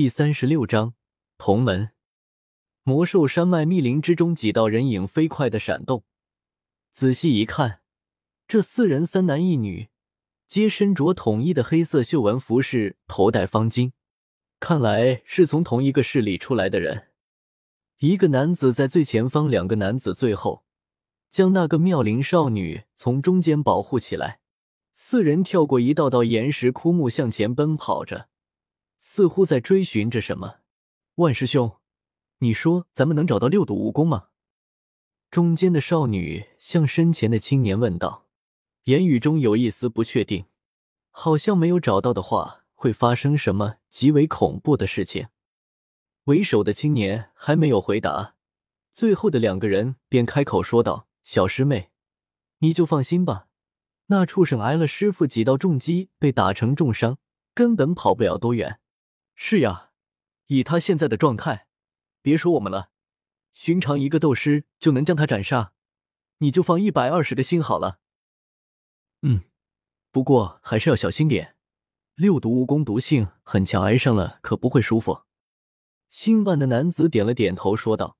第三十六章同门。魔兽山脉密林之中，几道人影飞快的闪动。仔细一看，这四人三男一女，皆身着统一的黑色绣纹服饰，头戴方巾，看来是从同一个势力出来的人。一个男子在最前方，两个男子最后，将那个妙龄少女从中间保护起来。四人跳过一道道岩石枯木，向前奔跑着。似乎在追寻着什么，万师兄，你说咱们能找到六毒蜈蚣吗？中间的少女向身前的青年问道，言语中有一丝不确定，好像没有找到的话会发生什么极为恐怖的事情。为首的青年还没有回答，最后的两个人便开口说道：“小师妹，你就放心吧，那畜生挨了师傅几道重击，被打成重伤，根本跑不了多远。”是呀，以他现在的状态，别说我们了，寻常一个斗师就能将他斩杀。你就放一百二十个心好了。嗯，不过还是要小心点，六毒蜈蚣毒性很强，挨上了可不会舒服。姓万的男子点了点头，说道，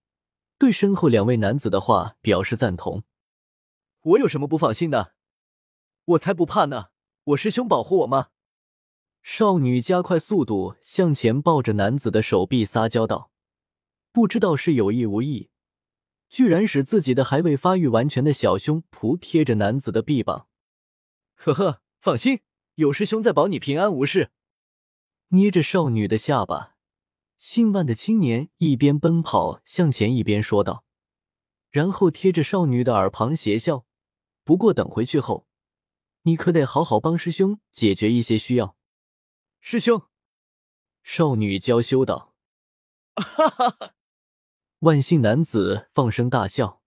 对身后两位男子的话表示赞同。我有什么不放心的？我才不怕呢！我师兄保护我吗？少女加快速度向前，抱着男子的手臂撒娇道：“不知道是有意无意，居然使自己的还未发育完全的小胸脯贴着男子的臂膀。”呵呵，放心，有师兄在保你平安无事。捏着少女的下巴，姓万的青年一边奔跑向前，一边说道，然后贴着少女的耳旁邪笑：“不过等回去后，你可得好好帮师兄解决一些需要。”师兄，少女娇羞道：“哈哈哈！”万姓男子放声大笑。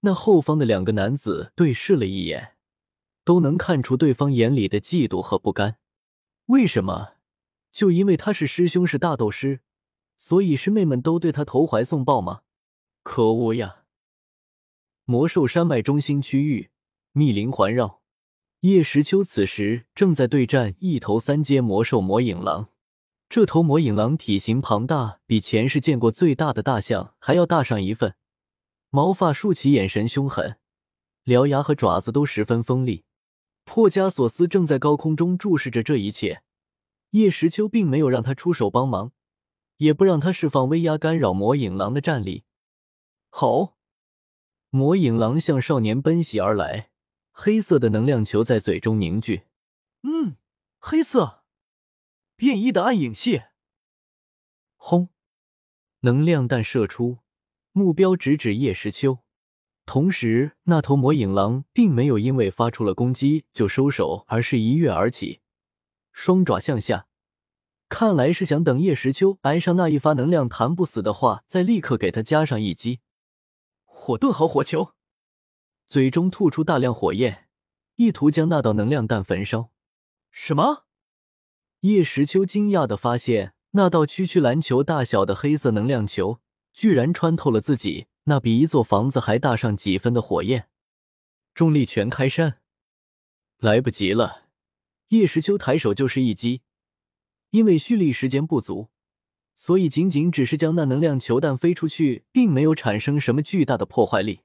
那后方的两个男子对视了一眼，都能看出对方眼里的嫉妒和不甘。为什么？就因为他是师兄，是大斗师，所以师妹们都对他投怀送抱吗？可恶呀！魔兽山脉中心区域，密林环绕。叶时秋此时正在对战一头三阶魔兽魔影狼。这头魔影狼体型庞大，比前世见过最大的大象还要大上一份，毛发竖起，眼神凶狠，獠牙和爪子都十分锋利。破加索斯正在高空中注视着这一切。叶时秋并没有让他出手帮忙，也不让他释放威压干扰魔影狼的战力。吼！魔影狼向少年奔袭而来。黑色的能量球在嘴中凝聚，嗯，黑色，变异的暗影系。轰！能量弹射出，目标直指叶时秋。同时，那头魔影狼并没有因为发出了攻击就收手，而是一跃而起，双爪向下，看来是想等叶时秋挨上那一发能量弹不死的话，再立刻给他加上一击。火遁好火球。嘴中吐出大量火焰，意图将那道能量弹焚烧。什么？叶时秋惊讶的发现，那道区区篮球大小的黑色能量球，居然穿透了自己那比一座房子还大上几分的火焰。重力全开山，来不及了！叶时秋抬手就是一击，因为蓄力时间不足，所以仅仅只是将那能量球弹飞出去，并没有产生什么巨大的破坏力。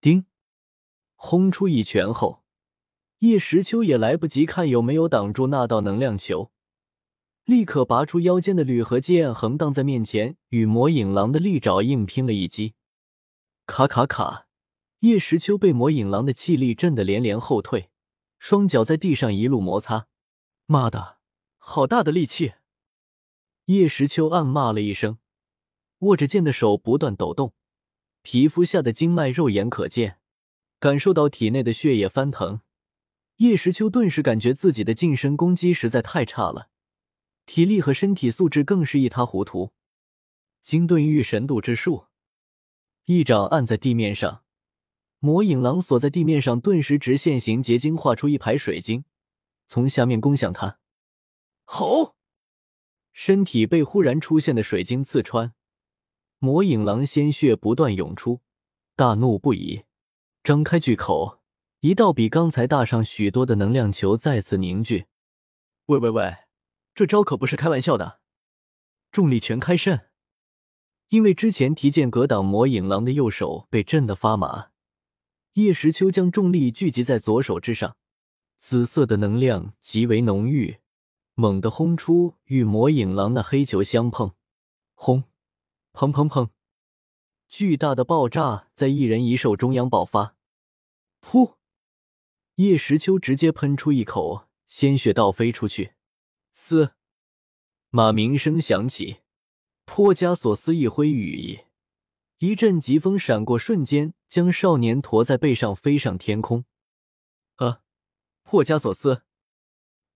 叮！轰出一拳后，叶时秋也来不及看有没有挡住那道能量球，立刻拔出腰间的铝合金剑，横荡在面前，与魔影狼的利爪硬拼了一击。卡卡卡！叶时秋被魔影狼的气力震得连连后退，双脚在地上一路摩擦。妈的，好大的力气！叶时秋暗骂了一声，握着剑的手不断抖动，皮肤下的经脉肉眼可见。感受到体内的血液翻腾，叶时秋顿时感觉自己的近身攻击实在太差了，体力和身体素质更是一塌糊涂。金盾玉神渡之术，一掌按在地面上，魔影狼锁在地面上，顿时直线型结晶画出一排水晶，从下面攻向他。吼！身体被忽然出现的水晶刺穿，魔影狼鲜血不断涌出，大怒不已。张开巨口，一道比刚才大上许多的能量球再次凝聚。喂喂喂，这招可不是开玩笑的！重力全开扇。因为之前提剑格挡魔影狼的右手被震得发麻，叶时秋将重力聚集在左手之上，紫色的能量极为浓郁，猛地轰出，与魔影狼那黑球相碰，轰，砰砰砰，巨大的爆炸在一人一兽中央爆发，噗，叶时秋直接喷出一口鲜血，倒飞出去，嘶，马鸣声响起。破加索斯一挥羽翼，一阵疾风闪过，瞬间将少年驮在背上飞上天空。啊！破加索斯，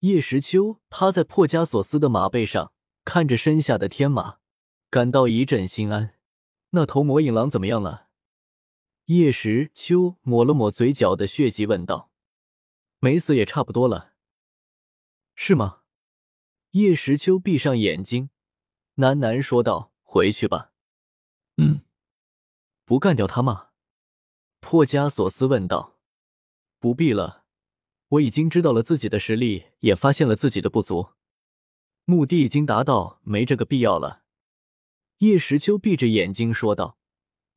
叶时秋趴在破加索斯的马背上，看着身下的天马，感到一阵心安。那头魔影狼怎么样了？叶时秋抹了抹嘴角的血迹，问道：“没死也差不多了，是吗？”叶时秋闭上眼睛。喃喃说道：“回去吧。”“嗯，不干掉他吗？”破加索斯问道。“不必了，我已经知道了自己的实力，也发现了自己的不足，目的已经达到，没这个必要了。”叶时秋闭着眼睛说道。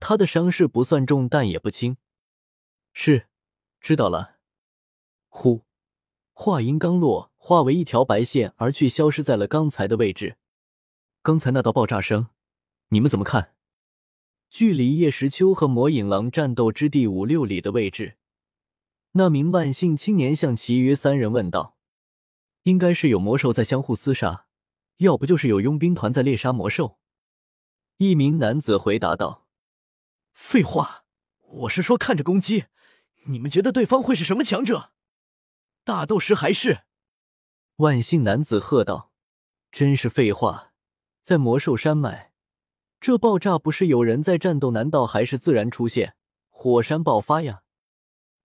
他的伤势不算重，但也不轻。“是，知道了。”呼，话音刚落，化为一条白线而去，消失在了刚才的位置。刚才那道爆炸声，你们怎么看？距离叶时秋和魔影狼战斗之地五六里的位置，那名万姓青年向其余三人问道：“应该是有魔兽在相互厮杀，要不就是有佣兵团在猎杀魔兽。”一名男子回答道：“废话，我是说看着攻击。你们觉得对方会是什么强者？大斗师还是？”万姓男子喝道：“真是废话。”在魔兽山脉，这爆炸不是有人在战斗？难道还是自然出现火山爆发呀？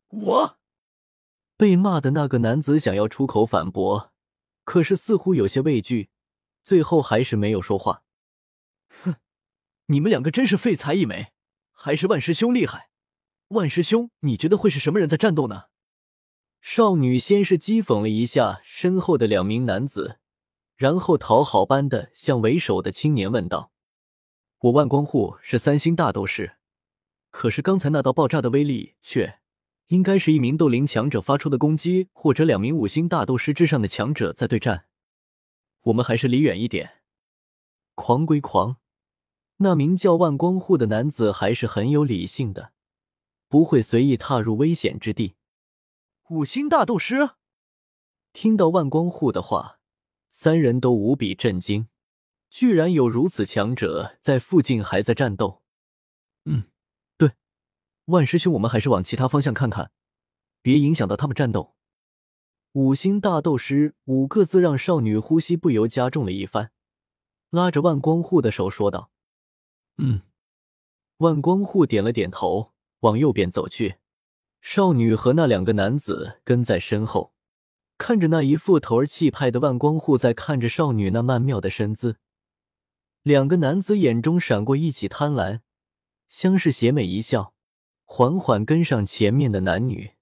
我被骂的那个男子想要出口反驳，可是似乎有些畏惧，最后还是没有说话。哼，你们两个真是废材一枚，还是万师兄厉害？万师兄，你觉得会是什么人在战斗呢？少女先是讥讽了一下身后的两名男子。然后讨好般的向为首的青年问道：“我万光护是三星大斗士，可是刚才那道爆炸的威力却应该是一名斗灵强者发出的攻击，或者两名五星大斗师之上的强者在对战。我们还是离远一点。”狂归狂，那名叫万光护的男子还是很有理性的，不会随意踏入危险之地。五星大斗师听到万光护的话。三人都无比震惊，居然有如此强者在附近还在战斗。嗯，对，万师兄，我们还是往其他方向看看，别影响到他们战斗。五星大斗师五个字让少女呼吸不由加重了一番，拉着万光护的手说道：“嗯。”万光护点了点头，往右边走去，少女和那两个男子跟在身后。看着那一副头儿气派的万光护，在看着少女那曼妙的身姿，两个男子眼中闪过一起贪婪，相视邪魅一笑，缓缓跟上前面的男女。